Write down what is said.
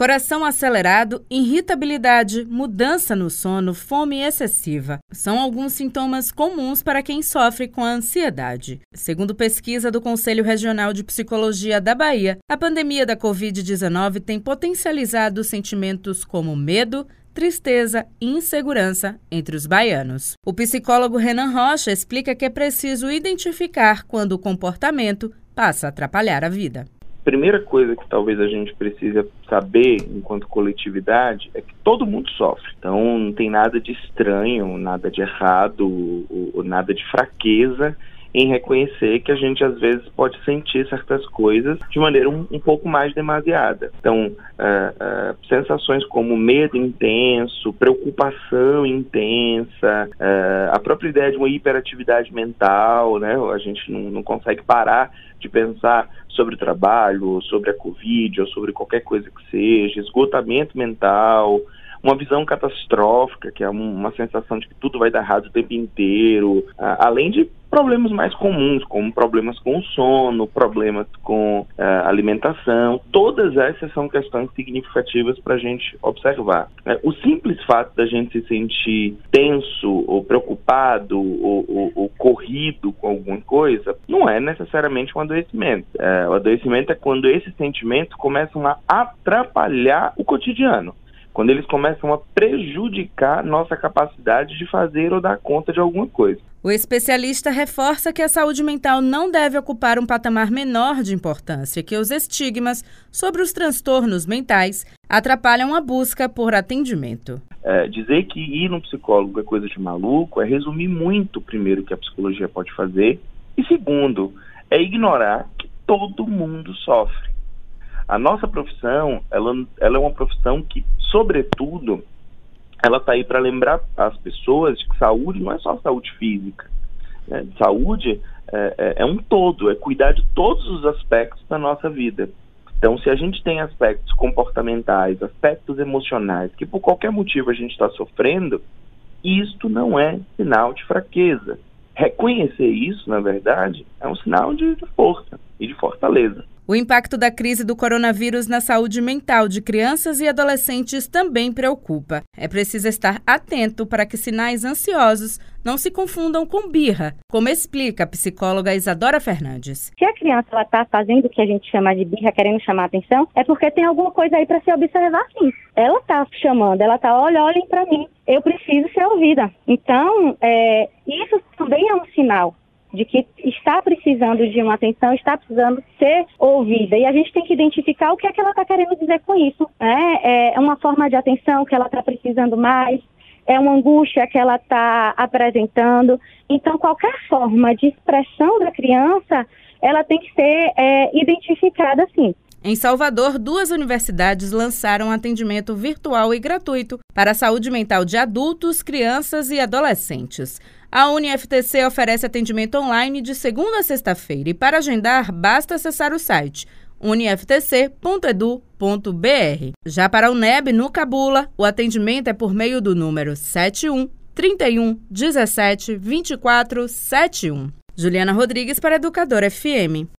Coração acelerado, irritabilidade, mudança no sono, fome excessiva são alguns sintomas comuns para quem sofre com a ansiedade. Segundo pesquisa do Conselho Regional de Psicologia da Bahia, a pandemia da Covid-19 tem potencializado sentimentos como medo, tristeza e insegurança entre os baianos. O psicólogo Renan Rocha explica que é preciso identificar quando o comportamento passa a atrapalhar a vida primeira coisa que talvez a gente precisa saber enquanto coletividade é que todo mundo sofre. Então não tem nada de estranho, nada de errado, ou, ou nada de fraqueza em reconhecer que a gente às vezes pode sentir certas coisas de maneira um, um pouco mais demasiada. Então, uh, uh, sensações como medo intenso, preocupação intensa, uh, a própria ideia de uma hiperatividade mental, né? A gente não, não consegue parar de pensar sobre o trabalho, sobre a Covid, ou sobre qualquer coisa que seja, esgotamento mental, uma visão catastrófica, que é uma sensação de que tudo vai dar errado o tempo inteiro, além de problemas mais comuns, como problemas com sono, problemas com uh, alimentação, todas essas são questões significativas para a gente observar. Né? O simples fato da gente se sentir tenso ou preocupado ou, ou, ou corrido com alguma coisa não é necessariamente um adoecimento. Uh, o adoecimento é quando esses sentimentos começam a atrapalhar o cotidiano quando eles começam a prejudicar nossa capacidade de fazer ou dar conta de alguma coisa. O especialista reforça que a saúde mental não deve ocupar um patamar menor de importância, que os estigmas sobre os transtornos mentais atrapalham a busca por atendimento. É, dizer que ir no psicólogo é coisa de maluco é resumir muito, primeiro, o que a psicologia pode fazer, e segundo, é ignorar que todo mundo sofre. A nossa profissão, ela, ela é uma profissão que, sobretudo, ela está aí para lembrar as pessoas de que saúde não é só saúde física. Né? Saúde é, é, é um todo, é cuidar de todos os aspectos da nossa vida. Então, se a gente tem aspectos comportamentais, aspectos emocionais, que por qualquer motivo a gente está sofrendo, isto não é sinal de fraqueza. Reconhecer isso, na verdade, é um sinal de, de força e de fortaleza. O impacto da crise do coronavírus na saúde mental de crianças e adolescentes também preocupa. É preciso estar atento para que sinais ansiosos não se confundam com birra, como explica a psicóloga Isadora Fernandes. Se a criança está fazendo o que a gente chama de birra, querendo chamar atenção, é porque tem alguma coisa aí para se observar sim. Ela está chamando, ela está, olha, olhem para mim, eu preciso ser ouvida. Então, é, isso também é um sinal de que está precisando de uma atenção, está precisando ser ouvida. E a gente tem que identificar o que é que ela está querendo dizer com isso. Né? É uma forma de atenção que ela está precisando mais, é uma angústia que ela está apresentando. Então, qualquer forma de expressão da criança, ela tem que ser é, identificada assim. Em Salvador, duas universidades lançaram atendimento virtual e gratuito para a saúde mental de adultos, crianças e adolescentes. A UniFTC oferece atendimento online de segunda a sexta-feira e para agendar basta acessar o site uniftc.edu.br. Já para o NEB, no Cabula, o atendimento é por meio do número 71 31 17 24 71. Juliana Rodrigues para Educador FM.